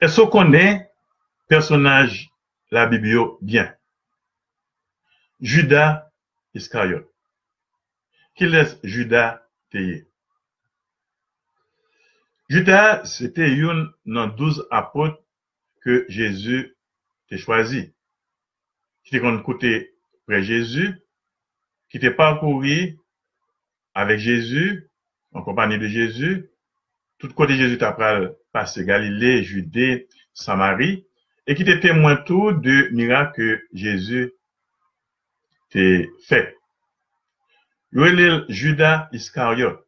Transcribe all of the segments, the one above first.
Est-ce qu'on connaît personnage la Bible bien? Judas Iscariot. Qui laisse Judas payer? Judas, c'était une dans douze apôtres que Jésus t'a choisi. Qui était côté près Jésus, qui était parcouru avec Jésus, en compagnie de Jésus, tout côté Jésus t'a passé Galilée, Judée, Samarie, et qui était témoin tout de miracles que Jésus t'a fait. Judas Iscariot?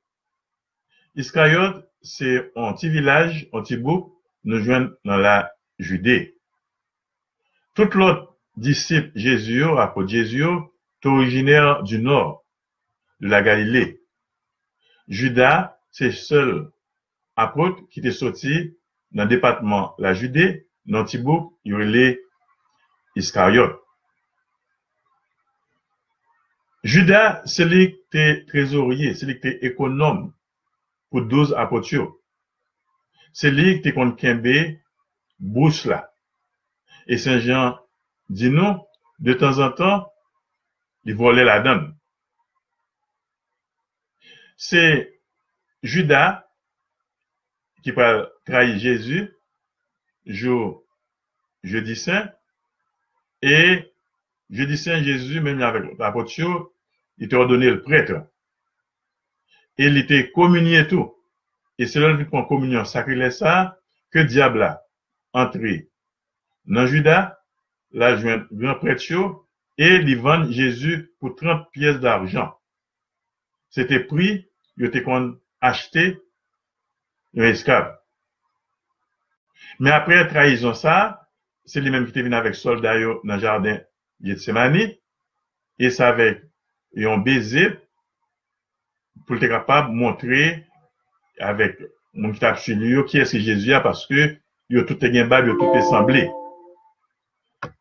Iscariot, c'est un petit village, un petit bout, nous joignent dans la Judée. Tout l'autre disciple Jésus, apôtre Jésus, est originaire du nord, de la Galilée. Judas, c'est seul apôtre qui était sorti dans le département la Judée, dans Thibaut, il y. Judas, c'est lui qui était trésorier, c'est lui qui était économe pour 12 apôtres. C'est lui qui était contre là. Et Saint Jean dit non, de temps en temps, il volait la donne. C'est Judas qui va trahir Jésus jour jeudi saint. Et jeudi saint Jésus même avec l'apôtre il t'a ordonné le prêtre. Et il était communié tout. Et c'est là qu'il prend communion sacré ça que diable a entré dans Judas la grand prêtre et il vend Jésus pour 30 pièces d'argent. C'était prix il était acheté Mais après trahison ça, c'est lui-même qui était venu avec soldat dans le jardin Gethsemane, et ça avec un baiser pour être capable de montrer avec mon qui sur lui qui est-ce Jésus a parce que il a tout est il a tout est semblé.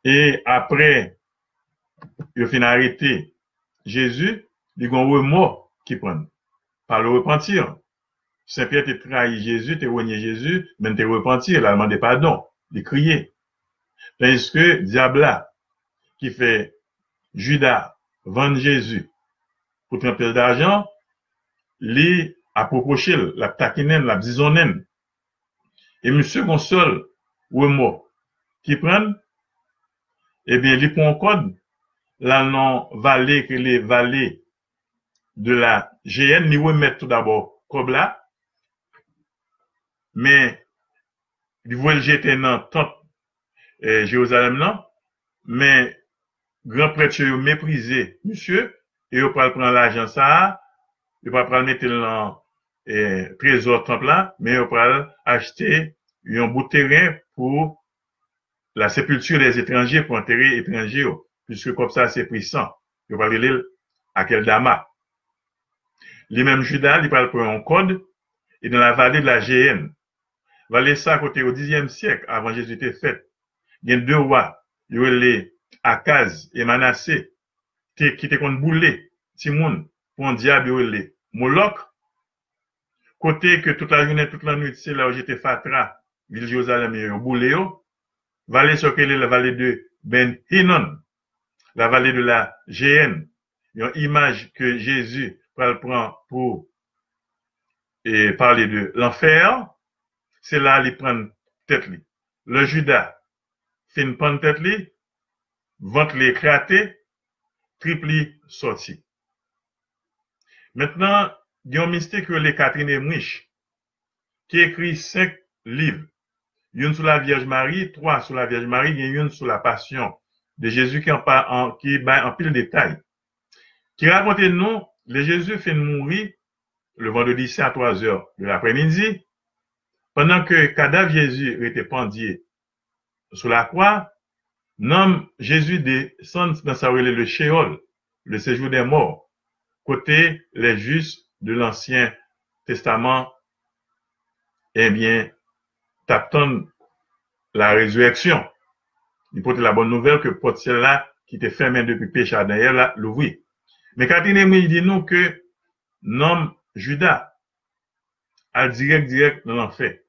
Et après, il fini arrêter Jésus, il y a un mot qui prend par le repentir. Saint-Pierre t'a trahi Jésus, t'a renié Jésus, mais t'a repenti, il a demandé pardon, il crié. Tandis que diable qui fait Judas vendre Jésus pour 30 pièces d'argent, lui a proposé la taquinen, la bisonnen. Et monsieur Gonçal, ou mot, qui prennent, eh bien, il prend code, la non que les vallées de la GN, ni remettre tout d'abord comme là, men, di vwèl jete nan top eh, Jérusalem nan, men, gran prèche yo mèprize, monsye, yo pral pran l'ajan sa, yo pral pral mette lan eh, trezor top la, men yo pral achete yon bout teren pou la sepulture des étrangers, pou enterre étrangers yo, puisque kop sa se prisan, yo pral lè akel dama. Li mèm juda, li pral pran yon kod, e nan la vade de la GN, va laisser à côté au Xe siècle, avant Jésus était fait. Il y a deux rois, il les Akaz et Manassé, qui étaient contre boulé, Timoun, pour un diable, les Moloch, côté que toute la journée, toute la nuit, c'est là où j'étais Fatra, ville Jérusalem, a boulé, vallée sur la vallée de Ben Hinnon, la vallée de la GN, une image que Jésus prend pour et parler de l'enfer, prend tête li. Le Judas fin prend tête li, ventre li éclaté, triple sorti. Maintenant, il y a un mystique que les Catherine Mouich, qui écrit cinq livres. Une sur la Vierge Marie, trois sur la Vierge Marie, et une sur la Passion de Jésus qui en, en, qui en pile détail. Qui raconte nous, le Jésus fait mourir le vendredi à 3 heures de l'après-midi, pendant que cadavre Jésus était pendu sous la croix, nomme Jésus descend dans sa relais le Sheol, le séjour des morts, côté les justes de l'Ancien Testament, eh bien, t'attendent la résurrection. Il porte la bonne nouvelle que porte celle-là qui était fermée depuis péché à là, l'ouvrir. Mais Catherine il dit nous que nomme Judas, al direct direct dans l'enfer.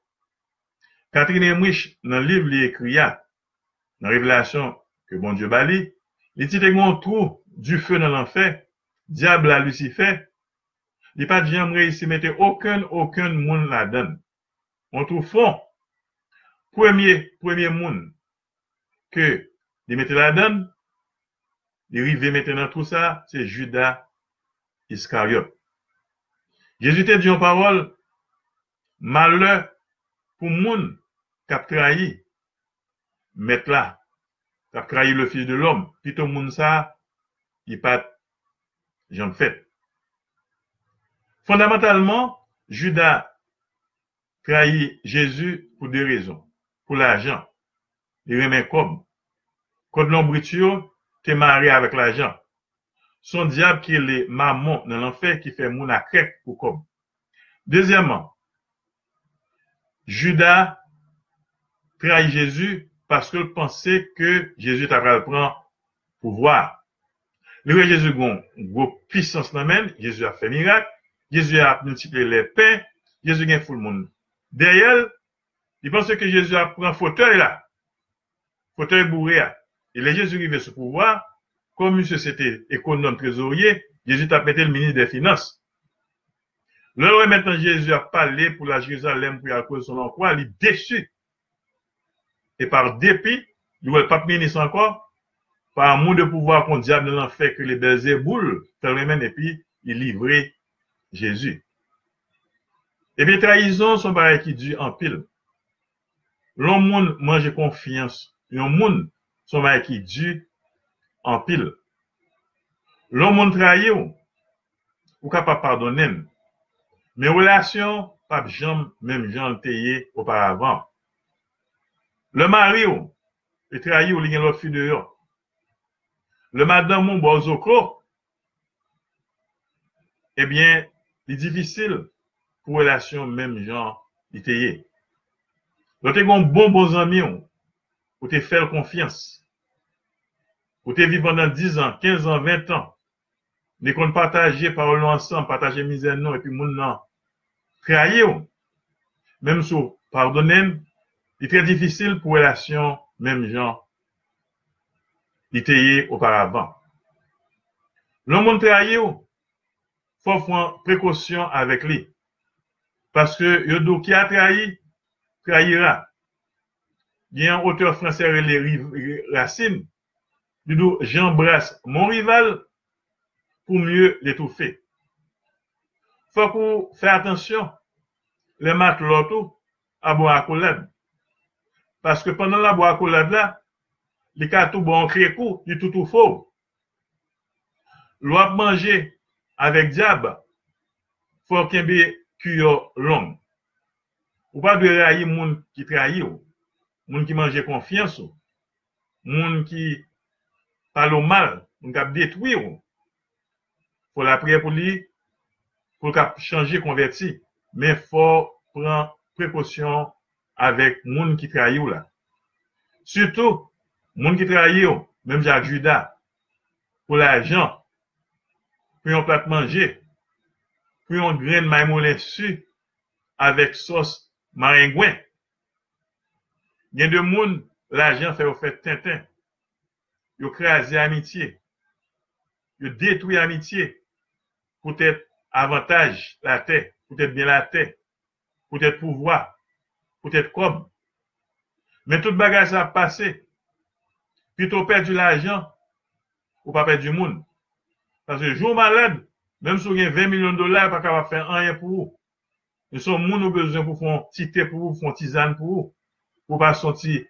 Catherine Mwish nan liv li ekri ya, nan revelasyon ke bon Diyo bali, te gwen trou du fe nan lanfe, diable la Lucife, li pa di jam reisi mette oken, oken moun la den. On trou fon, premye, premye moun, ke li mette la den, li rive mette nan trou sa, se Judas Iskariot. Jezu te diyon parol, male pou moun kap trahi, met la, kap trahi le fils de l'homme, pito moun sa, yi pat jan fet. Fondamentalman, Judas trahi Jezu pou de rezon, pou la jan, li remen kom, kod l'ombritiyo, te mare avèk la jan, son diab ki le mamon nan l'anfer ki fe moun akrek pou kom. Dezyaman, Judas trahi Jésus paske l pense ke Jésus tabral pran pou vwa. Le wè Jésus pisans nan men, Jésus a fe mirak, Jésus a multiple le pen, Jésus gen foul moun. Deryel, di pense ke Jésus a pran fotey la, fotey bouré a. E le Jésus rive se pou vwa, kom yon se sete ekonom trezorye, Jésus tap mette l mini de finance. Le wè metten Jésus a pale pou la Jérusalem pou yal kouze son ankwa, li desu. E par depi, yon wè pap mini san kwa, par moun de pouvoi kon diable nan fè ke li belze boule, tel wè men epi, li livre Jésus. Epi traizon son bare ki di an pil. Lon moun manje konfians, yon moun son bare ki di an pil. Lon moun traye ou, ou ka pa pardonem. Men relasyon, pap jom, menm jan teye oparavan. Le mari ou, e traye ou li gen de yo. Le madan moun bozoko, ebyen, li difisil pou relasyon menm jan li kon bon bozami ou, ou te fel konfians. Ou te vi pandan 10 an, 15 an, 20 an, ne kon pataje parolon ansan, pataje mizen non, epi moun nan kreaye ou, menm sou pardonem, li tre difisil pou relasyon menm jan li teye oparaban. Lon moun kreaye ou, fò fwen prekosyon avek li, paske yodo ki a kreaye, kreaye ra. Gen oteur franse re racine, yodo jembrase mon rival, pou mye l'etoufe. Fok ou fè atensyon, le mat loto a bo akolad. Paske pandan la bo akolad la, li katou bo an krekou, li toutou fò. Lo ap manje avèk diab, fok yon bi kuyo long. Ou pa dwe rayi moun ki trayi ou, moun ki manje konfians ou, moun ki palo mal, moun kap detwi ou, Fò la priye pou li, pou l ka chanje konverti, men fò pran avèk moun traye ou la. Soutou, moun ki traye ou, menm jak juda, pou la jan, pou yon plat manje, pou yon gren maymoulen su, avèk sos maringwen. Gen de moun, la jan fè ou fè tenten, yo kreaze amitye, yo detwi amitye, pou tèt avantaj la pou tèt bien la tè, pou tèt pouvoi, pou tèt kom. Men tout bagaj sa pase, pi tou pèd la jan, ou pa pèd du moun. Pase jou malèd, menm sou gen 20 milyon dolar, pa ka va fè an yè pou ou. E son moun ou bezon pou fon ti tè pou ou, fon ti zan pou ou, pou pa son ti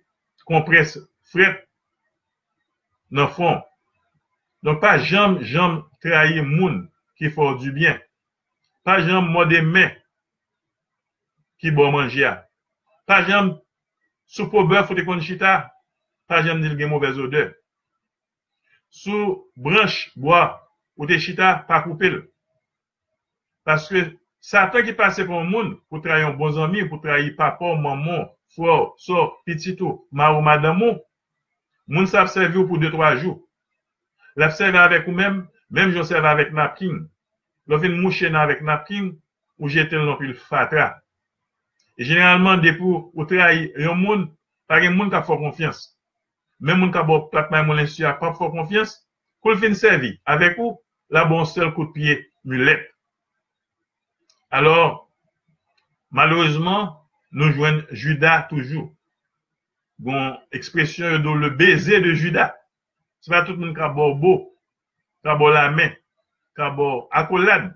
kompres fred nan fon. Don pa jam, jam traye moun, ki fò du byen. Pa jan mwode men ki bo manje a. Pa jan soupo bè fote kon chita, pa jan nil gen mwobez ode. Sou branche bo a, fote chita, pa koupil. Paske satan ki pase pou moun, pou trayon bon zami, pou trayi papa, maman, fò, so, pitito, ma ou madamo, moun sa apsevi ou pou 2-3 jou. L'apsevi avèk ou mèm, mèm jonsevi avèk napkin, Lo vin mouche nan vek napkin ou jete l non pil fatra. E genelman depo ou trahi yon moun, pa gen moun ka fò konfians. Men moun ka bo platman moun lensi a pa fò konfians, kou l fin servi. Avek ou, la bon sel kout piye mulet. Alors, malouzman, nou jwen juda toujou. Bon, do le beze de juda. Se pa tout moun ka bo bo, ka bo la men, ka bo akolad,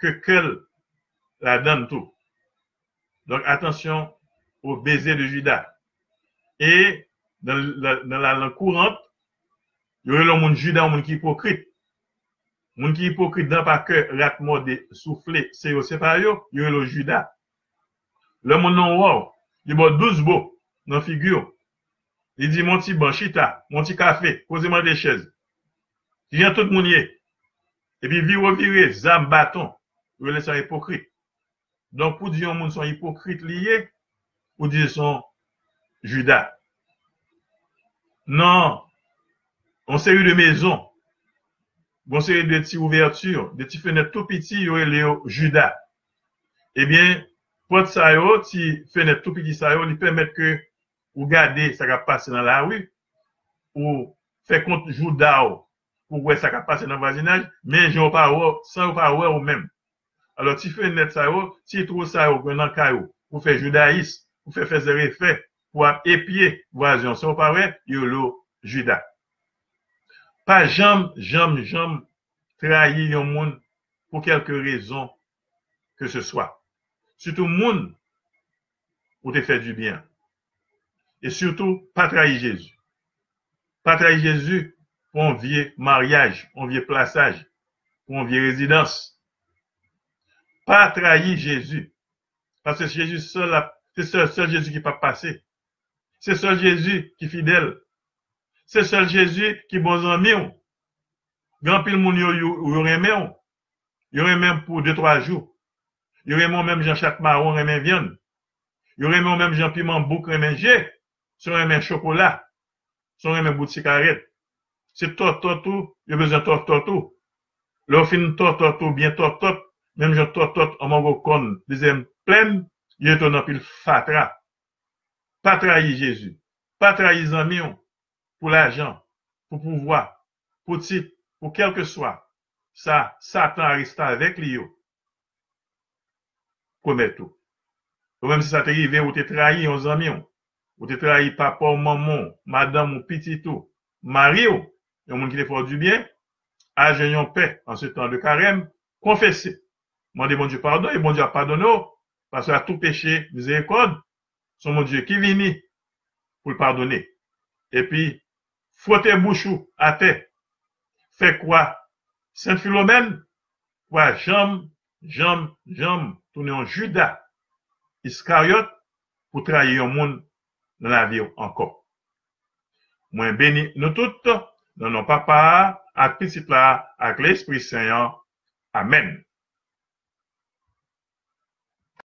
ke kel la dan tou. Donk, atensyon ou beze de juda. E, nan la lan kourant, yon yon moun juda ou moun ki hipokrit. Moun ki hipokrit dan pa ke rat mode soufle se yo sepayo, yon yon juda. Le moun nan waw, yon bo douz bo nan figyo. Yon di moun ti ban chita, moun ti kafe, kouze man de chez. Yon tout moun ye. E pi vi wavire, zam baton, yon lè sa hipokrit. Don pou di yon moun son hipokrit liye, pou di son juda. Nan, on se yu de mezon, on se yu de ti ouverture, de ti fenet tou piti, yo e le yo juda. Ebyen, pot sa yo, ti fenet tou piti sa yo, li pemet ke ou gade sa ka pase nan la wik, ou fe kont juda ou, pou we sa ka pase nan vazinaj, men jen ou pa ou, san ou pa ou ou menm. alo ti fe net sa yo, ti tro sa yo gwen nan ka yo, pou fe judaïs, pou fe fezere fe, pou ap epye vwazyon, se ou pa we, yo lo juda. Pa jam, jam, jam, trahi yon moun, pou kelke rezon ke se swa. Soutou moun, ou te fe du bien. E soutou, pa trahi Jezu. Pa trahi Jezu, pou an vie mariage, an vie plasage, pou an vie rezidans. Pa trahi Jezu. Pase Jezu se se Jezu ki pa pase. Se se Jezu ki fidel. Se se Jezu ki bon zanmi ou. Gampil moun yo yon reme ou. Yon reme pou 2-3 jou. Yon reme ou menm jan chakma ou reme vyan. Yon reme ou menm jan piman bouk reme je. Son reme chokola. Son reme bout sikaret. Se tot tot ou, yon bezan tot tot ou. Lo fin tot tot ou, bien tot tot. Mem jan tot tot oman go kon dizem plen, yon ton apil fatra. Patra yi Jezu. Patra yi zanmion pou la jan, pou pouvoi, pou tit, pou kelke swa. Sa, satan arista vek li yo. Kometou. Ou menm se sa te rive ou te trahi yon zanmion. Ou te trahi papa ou maman, madame ou pititou. Mari yo, yon moun ki te fwa du bien, ajen yon pe an se tan de karem, konfese. Mande bon Dieu pardon, et bon Dieu a pardonné, parce que tout péché, miséricorde, son mon Dieu qui vini pour le pardonner. Et puis, frotter bouchou à terre. Fait quoi? Saint Philomène, quoi, jambe, jambe, jambe, tourner en Judas, Iscariot, pour trahir le monde dans la vie encore. Moi, béni nous toutes, dans nos papas, à petit là, avec l'Esprit Saint. Amen.